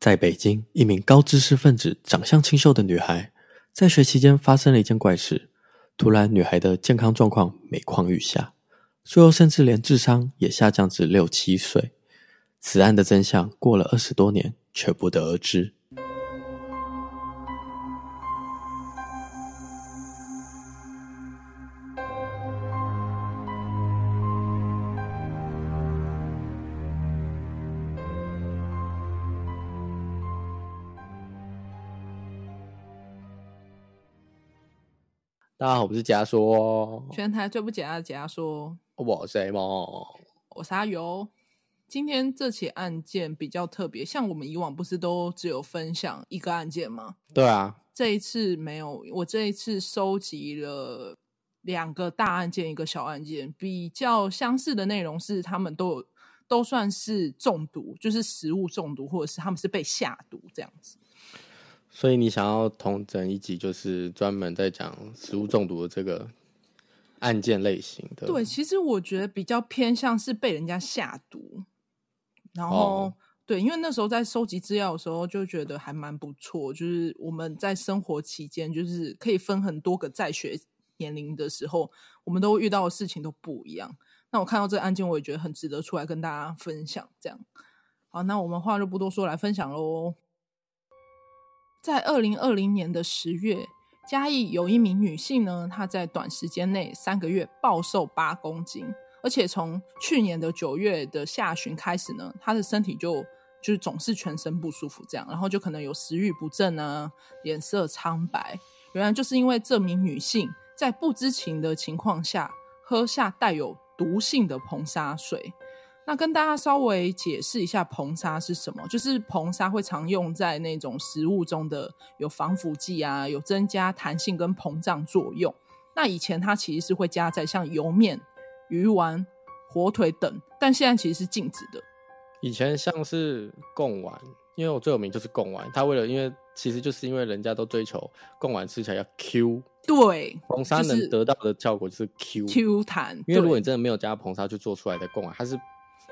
在北京，一名高知识分子、长相清秀的女孩，在学期间发生了一件怪事。突然，女孩的健康状况每况愈下，最后甚至连智商也下降至六七岁。此案的真相，过了二十多年，却不得而知。大家好，我是假说，全台最不假的假说。我是 A 梦，我是阿尤。今天这起案件比较特别，像我们以往不是都只有分享一个案件吗？对啊，这一次没有。我这一次收集了两个大案件，一个小案件，比较相似的内容是，他们都有都算是中毒，就是食物中毒，或者是他们是被下毒这样子。所以你想要同整一集，就是专门在讲食物中毒的这个案件类型的。对，其实我觉得比较偏向是被人家下毒，然后、哦、对，因为那时候在收集资料的时候就觉得还蛮不错，就是我们在生活期间，就是可以分很多个在学年龄的时候，我们都遇到的事情都不一样。那我看到这个案件，我也觉得很值得出来跟大家分享。这样，好，那我们话就不多说，来分享喽。在二零二零年的十月，嘉义有一名女性呢，她在短时间内三个月暴瘦八公斤，而且从去年的九月的下旬开始呢，她的身体就就是总是全身不舒服，这样，然后就可能有食欲不振啊，脸色苍白。原来就是因为这名女性在不知情的情况下喝下带有毒性的硼砂水。那跟大家稍微解释一下硼砂是什么，就是硼砂会常用在那种食物中的有防腐剂啊，有增加弹性跟膨胀作用。那以前它其实是会加在像油面、鱼丸、火腿等，但现在其实是禁止的。以前像是贡丸，因为我最有名就是贡丸，它为了因为其实就是因为人家都追求贡丸吃起来要 Q，对，硼砂能得到的效果就是 Q Q 弹。因为如果你真的没有加硼砂去做出来的贡丸，它是。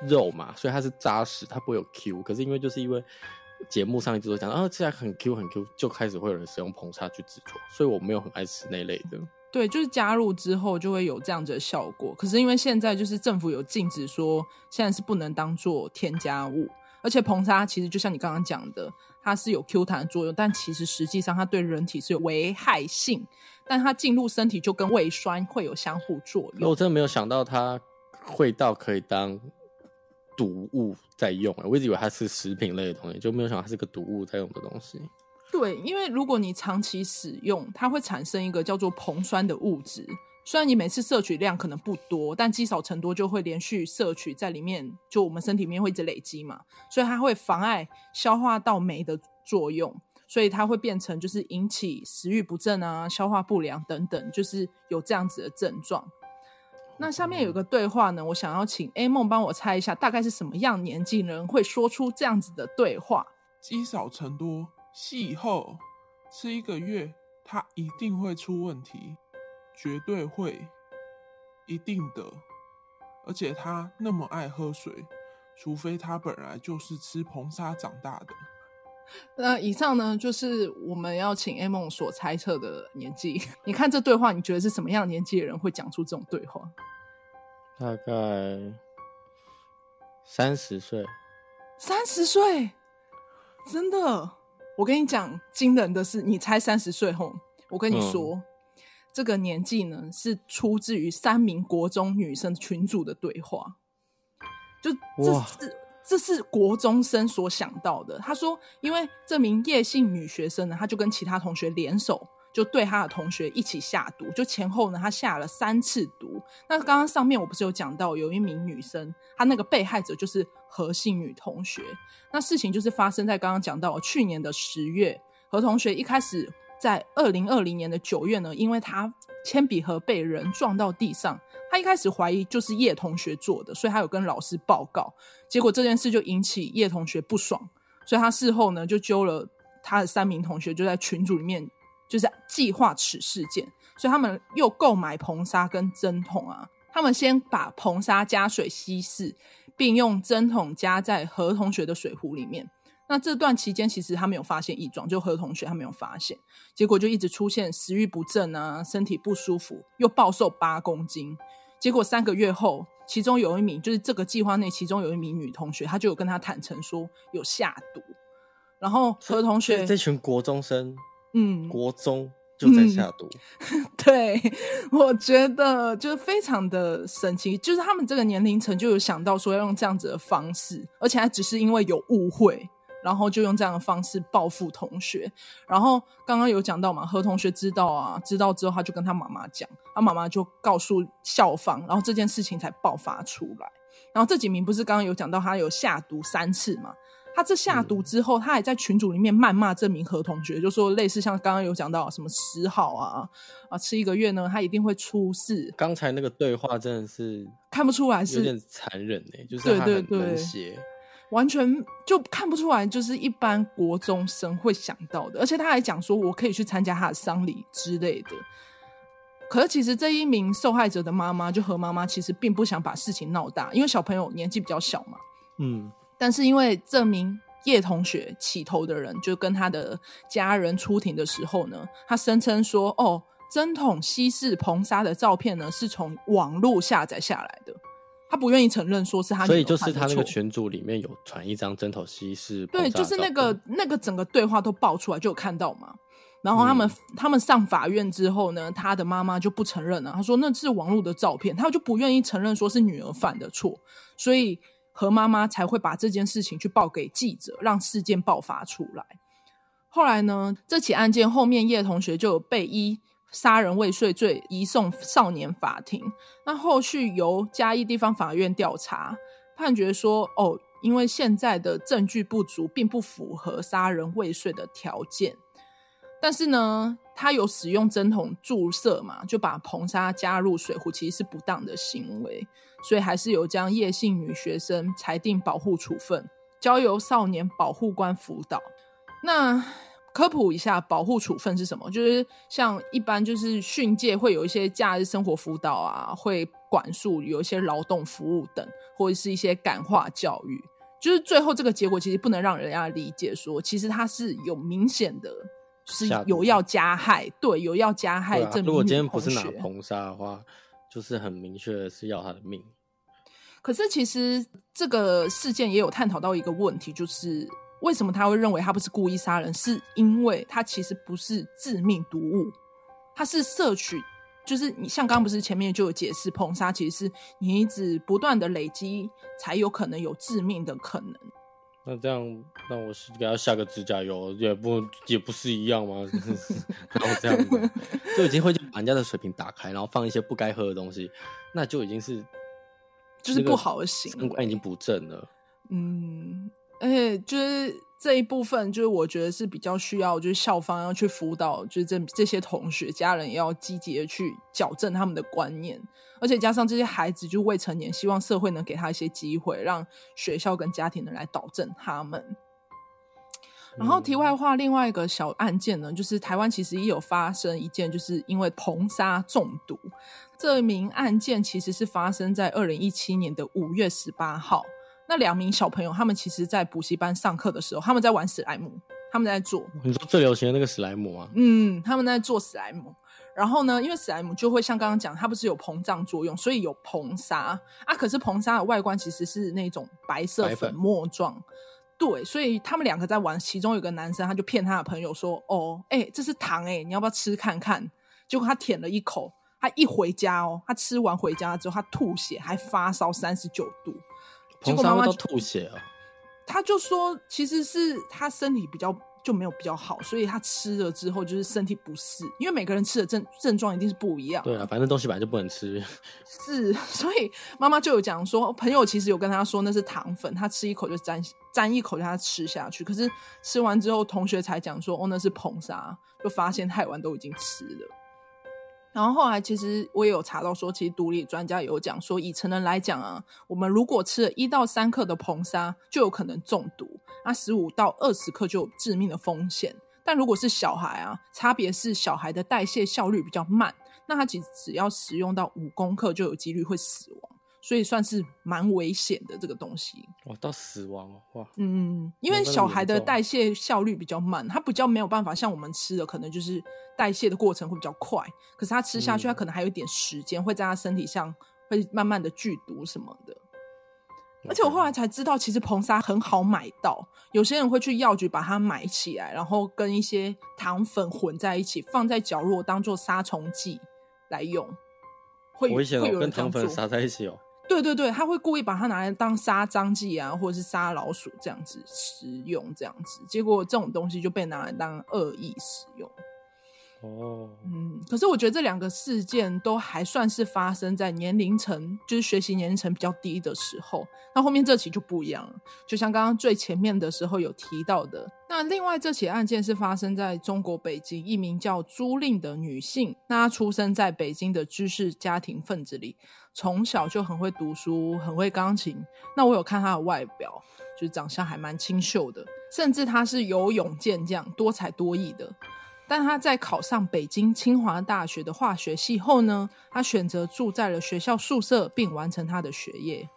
肉嘛，所以它是扎实，它不会有 Q。可是因为就是因为节目上一直都讲，啊，吃起来很 Q 很 Q，就开始会有人使用硼砂去制作，所以我没有很爱吃那类的。对，就是加入之后就会有这样子的效果。可是因为现在就是政府有禁止说，现在是不能当做添加物，而且硼砂其实就像你刚刚讲的，它是有 Q 弹的作用，但其实实际上它对人体是有危害性，但它进入身体就跟胃酸会有相互作用。我真的没有想到它会到可以当。毒物在用，我一直以为它是食品类的东西，就没有想到它是个毒物在用的东西。对，因为如果你长期使用，它会产生一个叫做硼酸的物质。虽然你每次摄取量可能不多，但积少成多就会连续摄取在里面，就我们身体里面会一直累积嘛，所以它会妨碍消化道酶的作用，所以它会变成就是引起食欲不振啊、消化不良等等，就是有这样子的症状。那下面有个对话呢，我想要请 A 梦帮我猜一下，大概是什么样年纪人会说出这样子的对话？积少成多，气候吃一个月，它一定会出问题，绝对会，一定的。而且他那么爱喝水，除非他本来就是吃硼砂长大的。那以上呢，就是我们要请 A 梦所猜测的年纪。你看这对话，你觉得是什么样年纪的人会讲出这种对话？大概三十岁。三十岁，真的？我跟你讲，惊人的是，你猜三十岁后，我跟你说，嗯、这个年纪呢，是出自于三名国中女生群组的对话。就这是。这是国中生所想到的。他说，因为这名叶姓女学生呢，她就跟其他同学联手，就对她的同学一起下毒。就前后呢，她下了三次毒。那刚刚上面我不是有讲到，有一名女生，她那个被害者就是何姓女同学。那事情就是发生在刚刚讲到去年的十月，何同学一开始在二零二零年的九月呢，因为她铅笔盒被人撞到地上。他一开始怀疑就是叶同学做的，所以他有跟老师报告。结果这件事就引起叶同学不爽，所以他事后呢就揪了他的三名同学，就在群组里面就是计划此事件。所以他们又购买硼砂跟针筒啊，他们先把硼砂加水稀释，并用针筒加在何同学的水壶里面。那这段期间其实他没有发现异状，就何同学他没有发现，结果就一直出现食欲不振啊，身体不舒服，又暴瘦八公斤。结果三个月后，其中有一名就是这个计划内其中有一名女同学，她就有跟他坦诚说有下毒。然后何同学这群国中生，嗯，国中就在下毒。嗯、对，我觉得就是非常的神奇，就是他们这个年龄层就有想到说要用这样子的方式，而且还只是因为有误会。然后就用这样的方式报复同学。然后刚刚有讲到嘛，何同学知道啊，知道之后他就跟他妈妈讲，他妈妈就告诉校方，然后这件事情才爆发出来。然后这几名不是刚刚有讲到他有下毒三次嘛？他这下毒之后，嗯、他还在群组里面谩骂这名何同学，就说类似像刚刚有讲到什么十好啊啊，吃一个月呢，他一定会出事。刚才那个对话真的是看不出来是有点残忍哎、欸，就是他很冷血。完全就看不出来，就是一般国中生会想到的。而且他还讲说，我可以去参加他的丧礼之类的。可是其实这一名受害者的妈妈，就何妈妈，其实并不想把事情闹大，因为小朋友年纪比较小嘛。嗯。但是因为这名叶同学起头的人，就跟他的家人出庭的时候呢，他声称说：“哦，针筒稀释硼砂的照片呢，是从网络下载下来的。”他不愿意承认说是他，所以就是他那个群组里面有传一张针头西是，对，就是那个那个整个对话都爆出来，就有看到嘛。然后他们、嗯、他们上法院之后呢，他的妈妈就不承认了，他说那是网络的照片，他就不愿意承认说是女儿犯的错，所以何妈妈才会把这件事情去报给记者，让事件爆发出来。后来呢，这起案件后面叶同学就有被依。杀人未遂罪移送少年法庭，那后续由嘉义地方法院调查，判决说，哦，因为现在的证据不足，并不符合杀人未遂的条件。但是呢，他有使用针筒注射嘛，就把硼砂加入水壶，其实是不当的行为，所以还是有将叶姓女学生裁定保护处分，交由少年保护官辅导。那。科普一下，保护处分是什么？就是像一般就是训诫会有一些假日生活辅导啊，会管束有一些劳动服务等，或者是一些感化教育。就是最后这个结果其实不能让人家理解说，其实他是有明显的，是有要加害，对，有要加害。这、啊、如果今天不是拿硼砂的话，就是很明确的是要他的命。可是其实这个事件也有探讨到一个问题，就是。为什么他会认为他不是故意杀人？是因为他其实不是致命毒物，他是摄取，就是你像刚刚不是前面就有解释，硼砂其实是你一直不断的累积，才有可能有致命的可能。那这样，那我是给他下个指甲油，也不也不是一样吗？然后这样 就已经会把人家的水瓶打开，然后放一些不该喝的东西，那就已经是就是不好的行为，已经不正了。嗯。而且就是这一部分，就是我觉得是比较需要，就是校方要去辅导，就是这这些同学家人也要积极的去矫正他们的观念，而且加上这些孩子就未成年，希望社会能给他一些机会，让学校跟家庭能来导正他们。然后题外话，另外一个小案件呢，就是台湾其实也有发生一件，就是因为硼砂中毒，这名案件其实是发生在二零一七年的五月十八号。那两名小朋友，他们其实，在补习班上课的时候，他们在玩史莱姆，他们在做。你说最流行的那个史莱姆啊？嗯，他们在做史莱姆。然后呢，因为史莱姆就会像刚刚讲，它不是有膨胀作用，所以有硼砂啊。可是硼砂的外观其实是那种白色粉末状。对，所以他们两个在玩，其中有个男生他就骗他的朋友说：“哦，哎、欸，这是糖哎、欸，你要不要吃看看？”结果他舔了一口，他一回家哦，他吃完回家之后，他吐血，还发烧三十九度。硼砂都吐血了！他就说，其实是他身体比较就没有比较好，所以他吃了之后就是身体不适。因为每个人吃的症症状一定是不一样。对啊，反正东西本来就不能吃。是，所以妈妈就有讲说，朋友其实有跟他说那是糖粉，他吃一口就沾沾一口让他吃下去。可是吃完之后，同学才讲说，哦，那是硼砂，就发现太晚都已经吃了。然后后来，其实我也有查到说，其实独立专家有讲说，以成人来讲啊，我们如果吃了一到三克的硼砂，就有可能中毒；那十五到二十克就有致命的风险。但如果是小孩啊，差别是小孩的代谢效率比较慢，那他其实只要食用到五公克就有几率会死亡。所以算是蛮危险的这个东西。哇，到死亡哦，哇，嗯，因为小孩的代谢效率比较慢，他比较没有办法像我们吃的，可能就是代谢的过程会比较快。可是他吃下去，他可能还有一点时间，嗯、会在他身体上会慢慢的剧毒什么的。而且我后来才知道，其实硼砂很好买到，有些人会去药局把它买起来，然后跟一些糖粉混在一起，放在角落当做杀虫剂来用。会危险有人跟糖粉撒在一起哦。对对对，他会故意把它拿来当杀蟑剂啊，或者是杀老鼠这样子食用，这样子，结果这种东西就被拿来当恶意使用。哦，嗯，可是我觉得这两个事件都还算是发生在年龄层，就是学习年龄层比较低的时候。那后面这起就不一样了，就像刚刚最前面的时候有提到的。那另外这起案件是发生在中国北京，一名叫朱令的女性，那她出生在北京的知识家庭分子里，从小就很会读书，很会钢琴。那我有看她的外表，就是长相还蛮清秀的，甚至她是游泳健将，多才多艺的。但他在考上北京清华大学的化学系后呢，他选择住在了学校宿舍，并完成他的学业。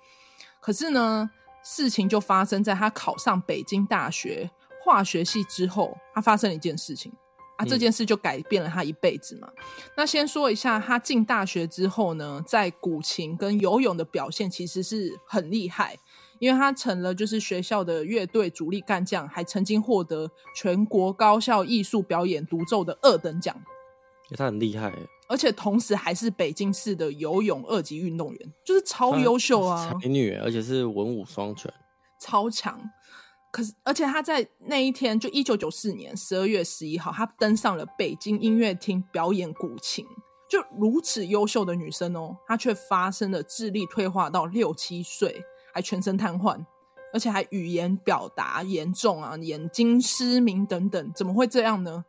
可是呢，事情就发生在他考上北京大学化学系之后，他发生了一件事情啊，这件事就改变了他一辈子嘛。嗯。那先说一下，他进大学之后呢，在古琴跟游泳的表现其实是很厉害。因为他成了就是学校的乐队主力干将，还曾经获得全国高校艺术表演独奏的二等奖。他很厉害，而且同时还是北京市的游泳二级运动员，就是超优秀啊，才女，而且是文武双全，超强。可是，而且他在那一天，就一九九四年十二月十一号，他登上了北京音乐厅表演古琴。就如此优秀的女生哦，她却发生了智力退化到六七岁。还全身瘫痪，而且还语言表达严重啊，眼睛失明等等，怎么会这样呢？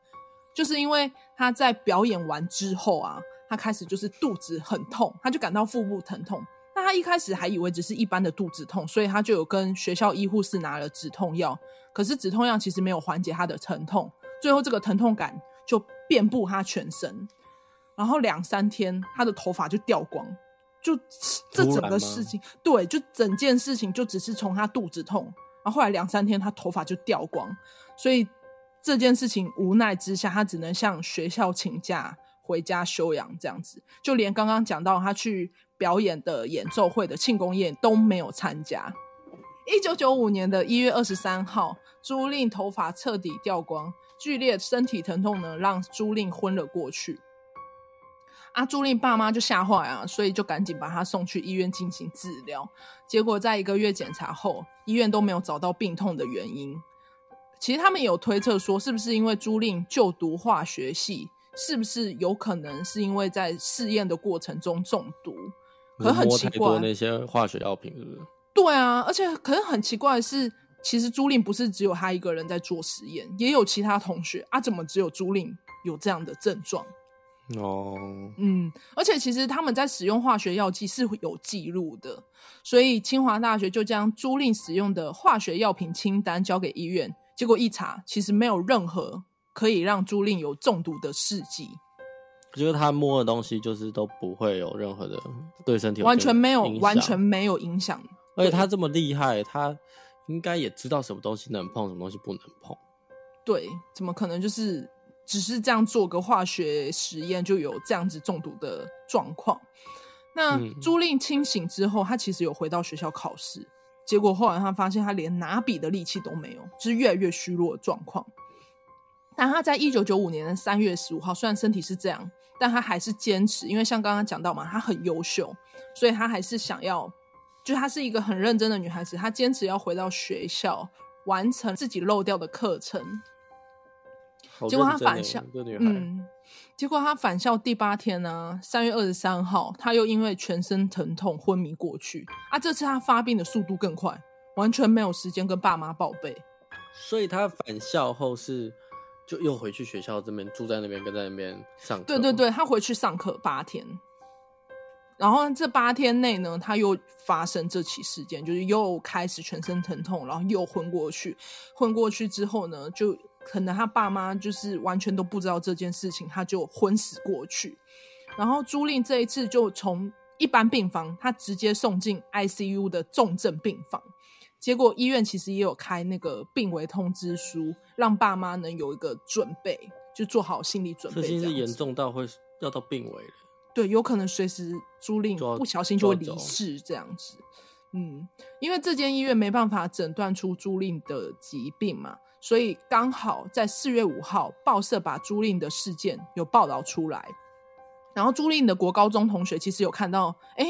就是因为他在表演完之后啊，他开始就是肚子很痛，他就感到腹部疼痛。那他一开始还以为只是一般的肚子痛，所以他就有跟学校医护室拿了止痛药。可是止痛药其实没有缓解他的疼痛，最后这个疼痛感就遍布他全身，然后两三天他的头发就掉光。就这整个事情，对，就整件事情就只是从他肚子痛，然后后来两三天他头发就掉光，所以这件事情无奈之下，他只能向学校请假回家休养，这样子，就连刚刚讲到他去表演的演奏会的庆功宴都没有参加。一九九五年的一月二十三号，朱令头发彻底掉光，剧烈身体疼痛呢，让朱令昏了过去。阿朱莉爸妈就吓坏啊，所以就赶紧把他送去医院进行治疗。结果在一个月检查后，医院都没有找到病痛的原因。其实他们也有推测说，是不是因为朱令就读化学系，是不是有可能是因为在试验的过程中中毒？可是很奇怪，那些化学药品是不是？对啊，而且可是很奇怪的是，其实朱令不是只有他一个人在做实验，也有其他同学啊，怎么只有朱令有这样的症状？哦，嗯，而且其实他们在使用化学药剂是有记录的，所以清华大学就将租赁使用的化学药品清单交给医院，结果一查，其实没有任何可以让租赁有中毒的试剂。就是他摸的东西，就是都不会有任何的对身体完全没有，完全没有影响。而且他这么厉害，他应该也知道什么东西能碰，什么东西不能碰。对，怎么可能就是？只是这样做个化学实验，就有这样子中毒的状况。那朱令清醒之后，他其实有回到学校考试，结果后来他发现他连拿笔的力气都没有，就是越来越虚弱的状况。但他在一九九五年的三月十五号，虽然身体是这样，但他还是坚持，因为像刚刚讲到嘛，他很优秀，所以他还是想要，就她是一个很认真的女孩子，她坚持要回到学校完成自己漏掉的课程。结果他返校，嗯，结果他返校第八天呢，三月二十三号，他又因为全身疼痛昏迷过去。啊，这次他发病的速度更快，完全没有时间跟爸妈报备。所以他返校后是就又回去学校这边住在那边，跟在那边上课。对对对，他回去上课八天，然后这八天内呢，他又发生这起事件，就是又开始全身疼痛，然后又昏过去。昏过去之后呢，就。可能他爸妈就是完全都不知道这件事情，他就昏死过去。然后朱令这一次就从一般病房，他直接送进 ICU 的重症病房。结果医院其实也有开那个病危通知书，让爸妈能有一个准备，就做好心理准备。这已经是严重到会要到病危了。对，有可能随时租赁不小心就会离世这样子。嗯，因为这间医院没办法诊断出租赁的疾病嘛，所以刚好在四月五号，报社把租赁的事件有报道出来。然后租赁的国高中同学其实有看到，哎，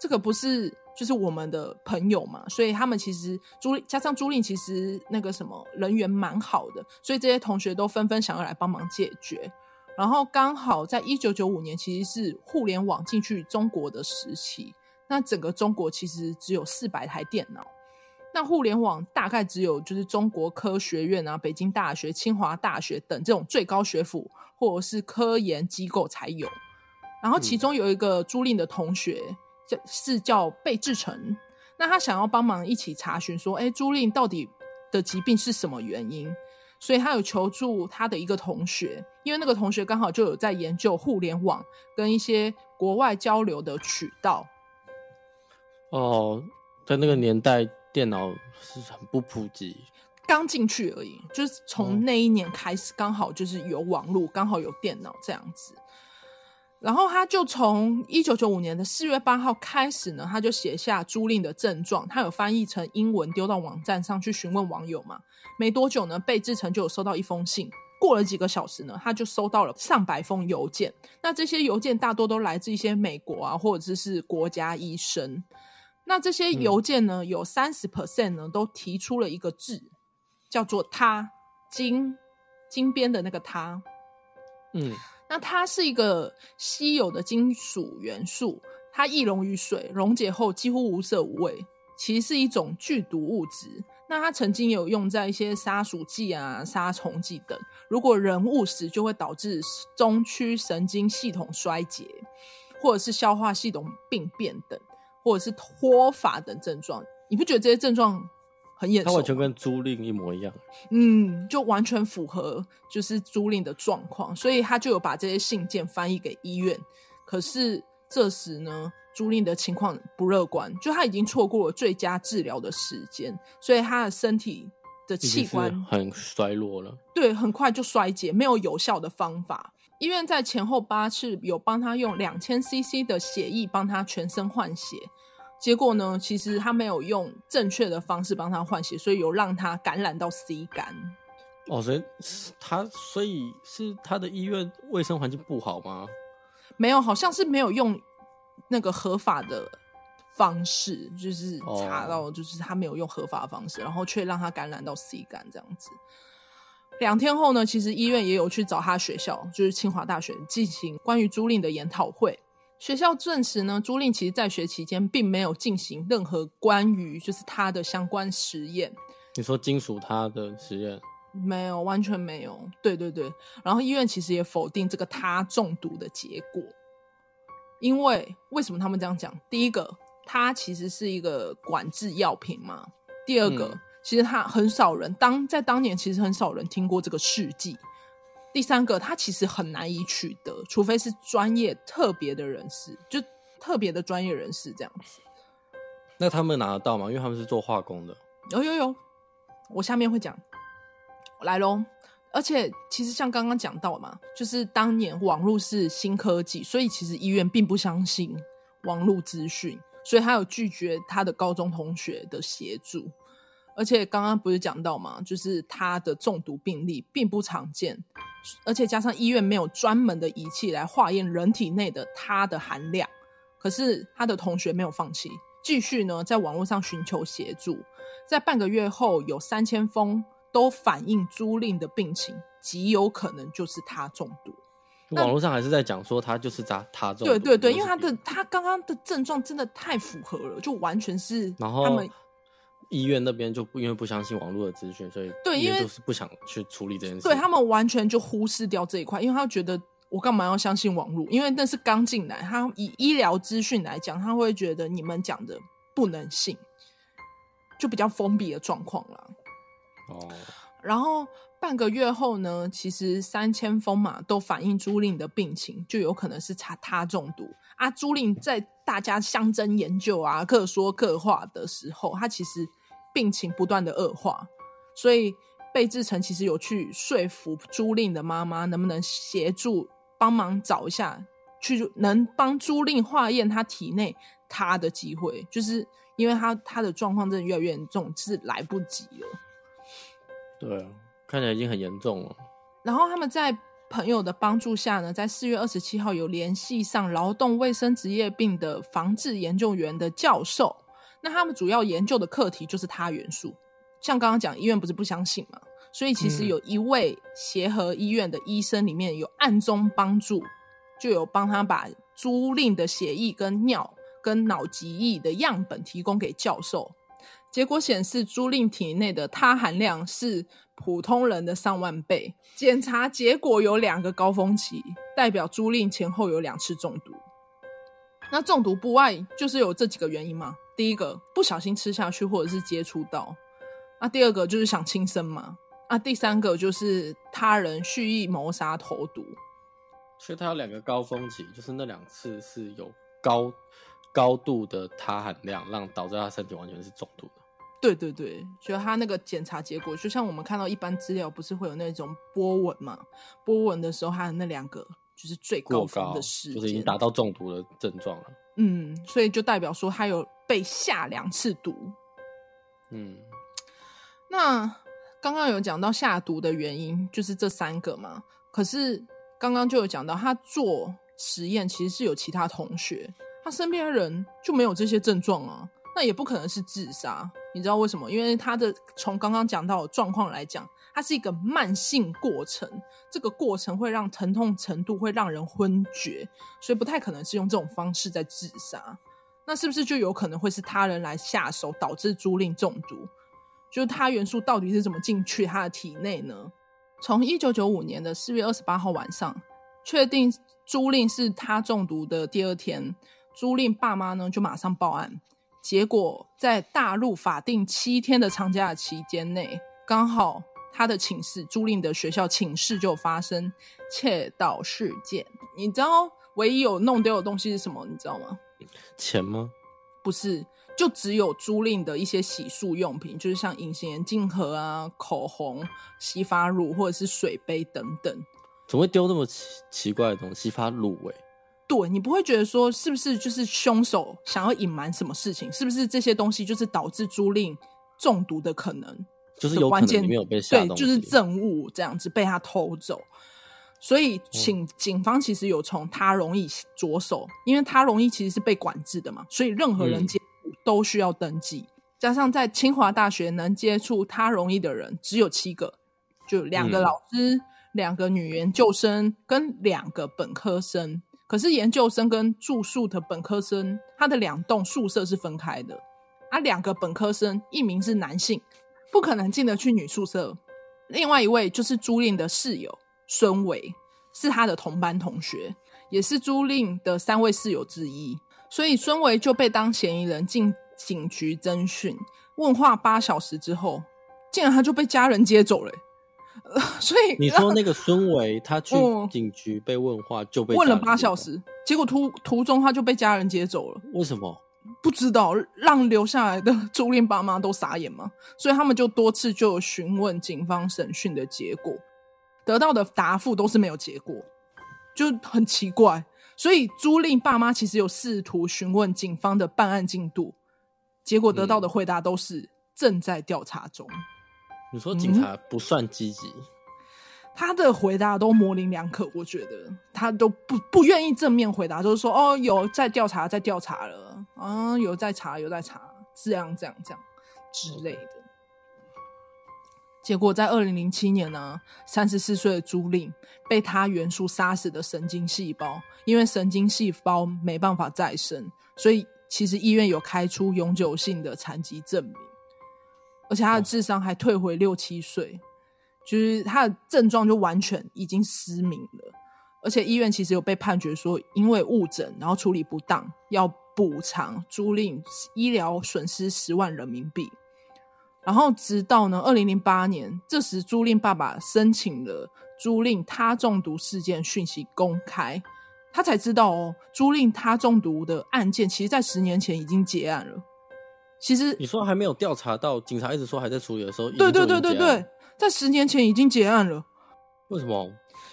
这个不是。就是我们的朋友嘛，所以他们其实租加上租赁，其实那个什么人缘蛮好的，所以这些同学都纷纷想要来帮忙解决。然后刚好在一九九五年，其实是互联网进去中国的时期，那整个中国其实只有四百台电脑，那互联网大概只有就是中国科学院啊、北京大学、清华大学等这种最高学府或者是科研机构才有。然后其中有一个租赁的同学。嗯是叫贝志成，那他想要帮忙一起查询，说，哎，租赁到底的疾病是什么原因？所以他有求助他的一个同学，因为那个同学刚好就有在研究互联网跟一些国外交流的渠道。哦，在那个年代，电脑是很不普及，刚进去而已，就是从那一年开始，刚好就是有网络，刚好有电脑这样子。然后他就从一九九五年的四月八号开始呢，他就写下租赁的症状，他有翻译成英文丢到网站上去询问网友嘛。没多久呢，贝志成就有收到一封信。过了几个小时呢，他就收到了上百封邮件。那这些邮件大多都来自一些美国啊，或者是国家医生。那这些邮件呢，嗯、有三十 percent 呢都提出了一个字，叫做“他”，金金边的那个“他”。嗯。那它是一个稀有的金属元素，它易溶于水，溶解后几乎无色无味，其实是一种剧毒物质。那它曾经有用在一些杀鼠剂啊、杀虫剂等。如果人误食，就会导致中区神经系统衰竭，或者是消化系统病变等，或者是脱发等症状。你不觉得这些症状？很眼熟，它完全跟租赁一模一样。嗯，就完全符合就是租赁的状况，所以他就有把这些信件翻译给医院。可是这时呢，租赁的情况不乐观，就他已经错过了最佳治疗的时间，所以他的身体的器官很衰弱了。对，很快就衰竭，没有有效的方法。医院在前后八次有帮他用两千 CC 的血液帮他全身换血。结果呢，其实他没有用正确的方式帮他换血，所以有让他感染到 C 肝。哦，所以他所以是他的医院卫生环境不好吗？没有，好像是没有用那个合法的方式，就是查到就是他没有用合法的方式，然后却让他感染到 C 肝这样子。两天后呢，其实医院也有去找他学校，就是清华大学进行关于租赁的研讨会。学校证实呢，朱令其实在学期间并没有进行任何关于就是他的相关实验。你说金属他的实验？没有，完全没有。对对对，然后医院其实也否定这个他中毒的结果，因为为什么他们这样讲？第一个，它其实是一个管制药品嘛。第二个，嗯、其实他很少人当在当年其实很少人听过这个试剂。第三个，它其实很难以取得，除非是专业特别的人士，就特别的专业人士这样子。那他们拿得到吗？因为他们是做化工的。有有有，我下面会讲。来喽，而且其实像刚刚讲到嘛，就是当年网络是新科技，所以其实医院并不相信网络资讯，所以他有拒绝他的高中同学的协助。而且刚刚不是讲到嘛，就是他的中毒病例并不常见。而且加上医院没有专门的仪器来化验人体内的它的含量，可是他的同学没有放弃，继续呢在网络上寻求协助。在半个月后，有三千封都反映租赁的病情极有可能就是他中毒。网络上还是在讲说他就是他他中毒。对对对，因为他的他刚刚的症状真的太符合了，就完全是他们。医院那边就不因为不相信网络的资讯，所以对，因为就是不想去处理这件事。对，他们完全就忽视掉这一块，因为他觉得我干嘛要相信网络？因为那是刚进来，他以医疗资讯来讲，他会觉得你们讲的不能信，就比较封闭的状况啦。哦。然后半个月后呢，其实三千封嘛都反映朱令的病情，就有可能是他他中毒啊。朱令在大家相争研究啊、各说各话的时候，他其实病情不断的恶化，所以贝志成其实有去说服朱令的妈妈，能不能协助帮忙找一下，去能帮朱令化验他体内他的机会，就是因为他他的状况真的越来越严重，是来不及了。对啊。看起来已经很严重了。然后他们在朋友的帮助下呢，在四月二十七号有联系上劳动卫生职业病的防治研究员的教授。那他们主要研究的课题就是他元素。像刚刚讲，医院不是不相信嘛？所以其实有一位协和医院的医生里面有暗中帮助，就有帮他把租赁的血液跟尿跟脑脊液的样本提供给教授。结果显示，租赁体内的他含量是普通人的上万倍。检查结果有两个高峰期，代表租赁前后有两次中毒。那中毒不外就是有这几个原因嘛？第一个不小心吃下去，或者是接触到；那第二个就是想轻生嘛？那第三个就是他人蓄意谋杀投毒。所以他有两个高峰期，就是那两次是有高高度的他含量，让导致他身体完全是中毒的。对对对，就他那个检查结果，就像我们看到一般资料，不是会有那种波纹嘛？波纹的时候，他的那两个就是最高峰的时间，就是已经达到中毒的症状了。嗯，所以就代表说他有被下两次毒。嗯，那刚刚有讲到下毒的原因，就是这三个嘛。可是刚刚就有讲到，他做实验其实是有其他同学，他身边的人就没有这些症状啊。那也不可能是自杀，你知道为什么？因为他的从刚刚讲到的状况来讲，它是一个慢性过程，这个过程会让疼痛程度会让人昏厥，所以不太可能是用这种方式在自杀。那是不是就有可能会是他人来下手导致朱令中毒？就是他元素到底是怎么进去他的体内呢？从一九九五年的四月二十八号晚上确定朱令是他中毒的第二天，朱令爸妈呢就马上报案。结果在大陆法定七天的长假期间内，刚好他的寝室租赁的学校寝室就发生窃盗事件。你知道唯一有弄丢的东西是什么？你知道吗？钱吗？不是，就只有租赁的一些洗漱用品，就是像隐形眼镜盒啊、口红、洗发乳或者是水杯等等。怎么会丢那么奇奇怪的东西？洗发乳味、欸。对，你不会觉得说是不是就是凶手想要隐瞒什么事情？是不是这些东西就是导致租赁中毒的可能？就是有可能没有被下对，就是证物这样子被他偷走。所以警、嗯、警方其实有从他容易着手，因为他容易其实是被管制的嘛，所以任何人接触都需要登记。嗯、加上在清华大学能接触他容易的人只有七个，就两个老师、嗯、两个女研究生跟两个本科生。可是研究生跟住宿的本科生，他的两栋宿舍是分开的，啊，两个本科生，一名是男性，不可能进得去女宿舍，另外一位就是朱令的室友孙维，是他的同班同学，也是朱令的三位室友之一，所以孙维就被当嫌疑人进警局侦讯，问话八小时之后，竟然他就被家人接走了。所以你说那个孙维，他去警局被问话就被问了八小时，结果途途中他就被家人接走了。为什么？不知道，让留下来的朱令爸妈都傻眼嘛。所以他们就多次就有询问警方审讯的结果，得到的答复都是没有结果，就很奇怪。所以朱令爸妈其实有试图询问警方的办案进度，结果得到的回答都是正在调查中。你说警察不算积极，他的回答都模棱两可，我觉得他都不不愿意正面回答，就是说哦，有在调查，在调查了，啊，有在查，有在查，这样这样这样之类的。结果在二零零七年呢，三十四岁的朱令被他元素杀死的神经细胞，因为神经细胞没办法再生，所以其实医院有开出永久性的残疾证明。而且他的智商还退回六七岁，就是他的症状就完全已经失明了。而且医院其实有被判决说，因为误诊然后处理不当，要补偿租赁医疗损失十万人民币。然后直到呢，二零零八年，这时租赁爸爸申请了租赁他中毒事件讯息公开，他才知道哦，租赁他中毒的案件，其实在十年前已经结案了。其实你说还没有调查到，警察一直说还在处理的时候，对对对对对，在十年前已经结案了。为什么？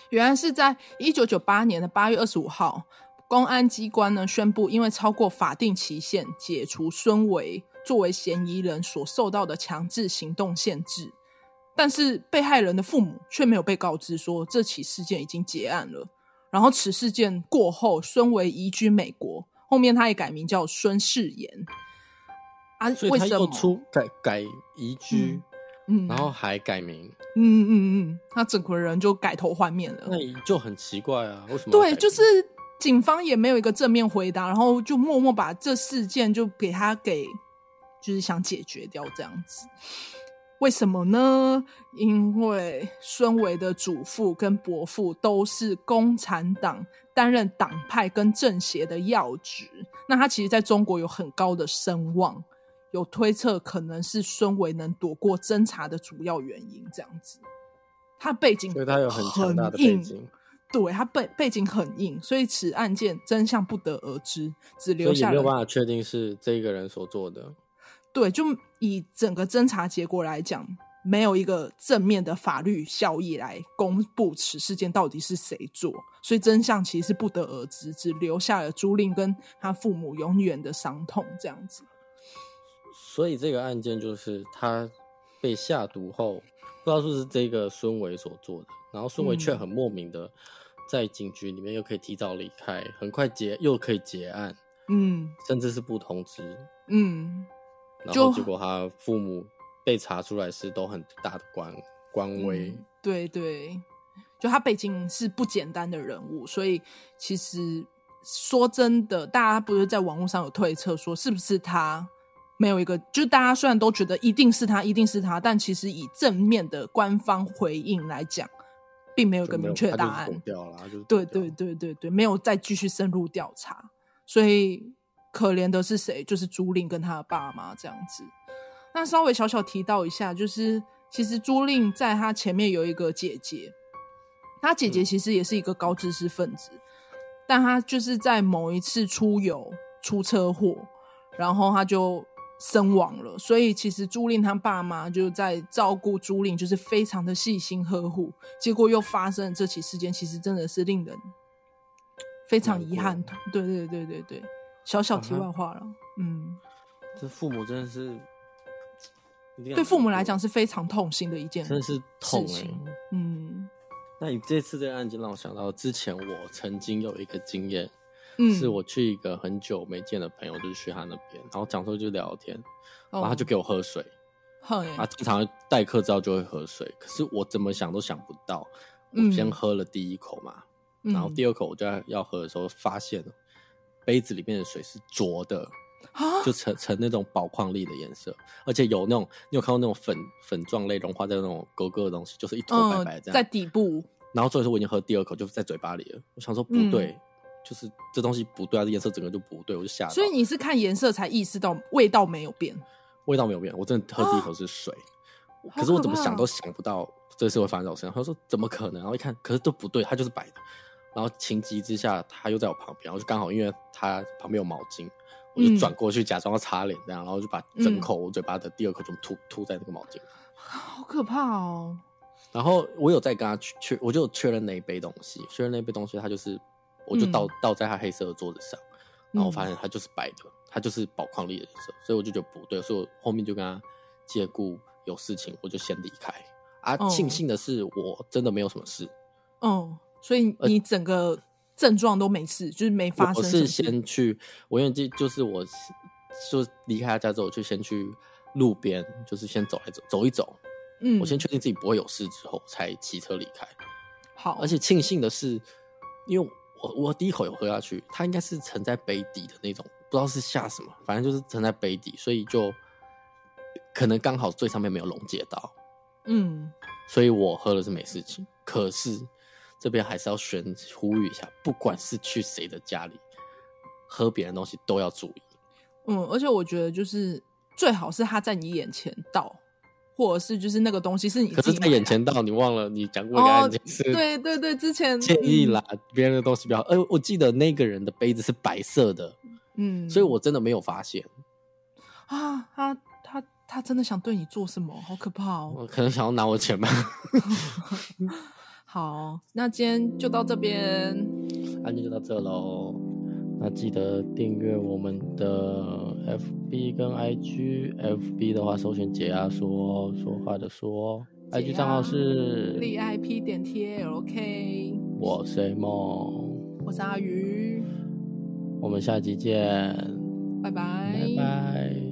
原来是在一九九八年的八月二十五号，公安机关呢宣布，因为超过法定期限，解除孙维。作为嫌疑人所受到的强制行动限制，但是被害人的父母却没有被告知说这起事件已经结案了。然后此事件过后，孙维移居美国，后面他也改名叫孙世炎。啊，所以他又出改改移居，嗯，然后还改名，嗯嗯嗯，他整个人就改头换面了。那就很奇怪啊，为什么？对，就是警方也没有一个正面回答，然后就默默把这事件就给他给。就是想解决掉这样子，为什么呢？因为孙维的祖父跟伯父都是共产党担任党派跟政协的要职，那他其实在中国有很高的声望，有推测可能是孙维能躲过侦查的主要原因。这样子，他背景，对他有很强大的背景，对他背背景很硬，所以此案件真相不得而知，只留下没有办法确定是这个人所做的。对，就以整个侦查结果来讲，没有一个正面的法律效益来公布此事件到底是谁做，所以真相其实是不得而知，只留下了朱令跟他父母永远的伤痛这样子。所以这个案件就是他被下毒后，不知道是不是这个孙伟所做的，然后孙伟却很莫名的在警局里面又可以提早离开，很快结又可以结案，嗯，甚至是不通知，嗯。然后结果他父母被查出来是都很大的官官威，嗯，对对，就他背景是不简单的人物，所以其实说真的，大家不是在网络上有推测说是不是他没有一个，就大家虽然都觉得一定是他，一定是他，但其实以正面的官方回应来讲，并没有一个明确答案。对对对对对，没有再继续深入调查，所以。可怜的是谁？就是朱令跟他的爸妈这样子。那稍微小小提到一下，就是其实朱令在他前面有一个姐姐，他姐姐其实也是一个高知识分子，嗯、但他就是在某一次出游出车祸，然后他就身亡了。所以其实朱令他爸妈就在照顾朱令，就是非常的细心呵护。结果又发生了这起事件，其实真的是令人非常遗憾。对对对对对。小小题外话了，啊、嗯，这父母真的是，对父母来讲是非常痛心的一件事情，真的是痛哎、欸，嗯。那你这次这个案件让我想到，之前我曾经有一个经验，嗯，是我去一个很久没见的朋友，就是去他那边，然后讲说就聊聊天，然后他就给我喝水，他经常待客之后就会喝水，可是我怎么想都想不到，我先喝了第一口嘛，嗯、然后第二口我就要要喝的时候发现。杯子里面的水是浊的，就呈呈那种宝矿力的颜色，而且有那种你有看过那种粉粉状类融化在那种格格的东西，就是一坨白白这样、嗯、在底部。然后所以说我已经喝第二口，就在嘴巴里了。我想说不对，嗯、就是这东西不对啊，这颜色整个就不对，我就吓到。所以你是看颜色才意识到味道没有变，味道没有变，我真的喝第一口是水，可，可是我怎么想都想不到这事会发生在我身上。他说怎么可能？然后一看，可是都不对，它就是白的。然后情急之下，他又在我旁边，然后就刚好因为他旁边有毛巾，我就转过去假装要擦脸这样，然后就把整口我嘴巴的第二口就吐吐在那个毛巾，好可怕哦。然后我有再跟他确，我就确认那一杯东西，确认那一杯东西，他就是，我就倒倒在他黑色的桌子上，然后我发现他就是白的，他就是宝矿力的颜色，所以我就觉得不对，所以我后面就跟他借故有事情，我就先离开。啊，庆幸的是我真的没有什么事，嗯。所以你整个症状都没事，就是没发生。我是先去，我因为就就是我，就离开他家之后，我就先去路边，就是先走来走走一走。嗯，我先确定自己不会有事之后，才骑车离开。好，而且庆幸的是，因为我我第一口有喝下去，它应该是沉在杯底的那种，不知道是下什么，反正就是沉在杯底，所以就可能刚好最上面没有溶解到。嗯，所以我喝了是没事情，可是。这边还是要宣呼吁一下，不管是去谁的家里喝别人东西，都要注意。嗯，而且我觉得就是最好是他在你眼前倒，或者是就是那个东西是你，可是在眼前到你忘了你讲过一个案件是，对对对，之前建议啦，别人的东西比较，呃，我记得那个人的杯子是白色的，嗯，所以我真的没有发现啊，他他他真的想对你做什么？好可怕哦！我可能想要拿我钱吧。好，那今天就到这边，案件就到这喽。那记得订阅我们的 FB 跟 IG，FB 的话搜寻解压说说话的说，IG 账号是 VIP 点 TALK。我是 A 梦，我是阿鱼，我们下集见，拜拜，拜拜。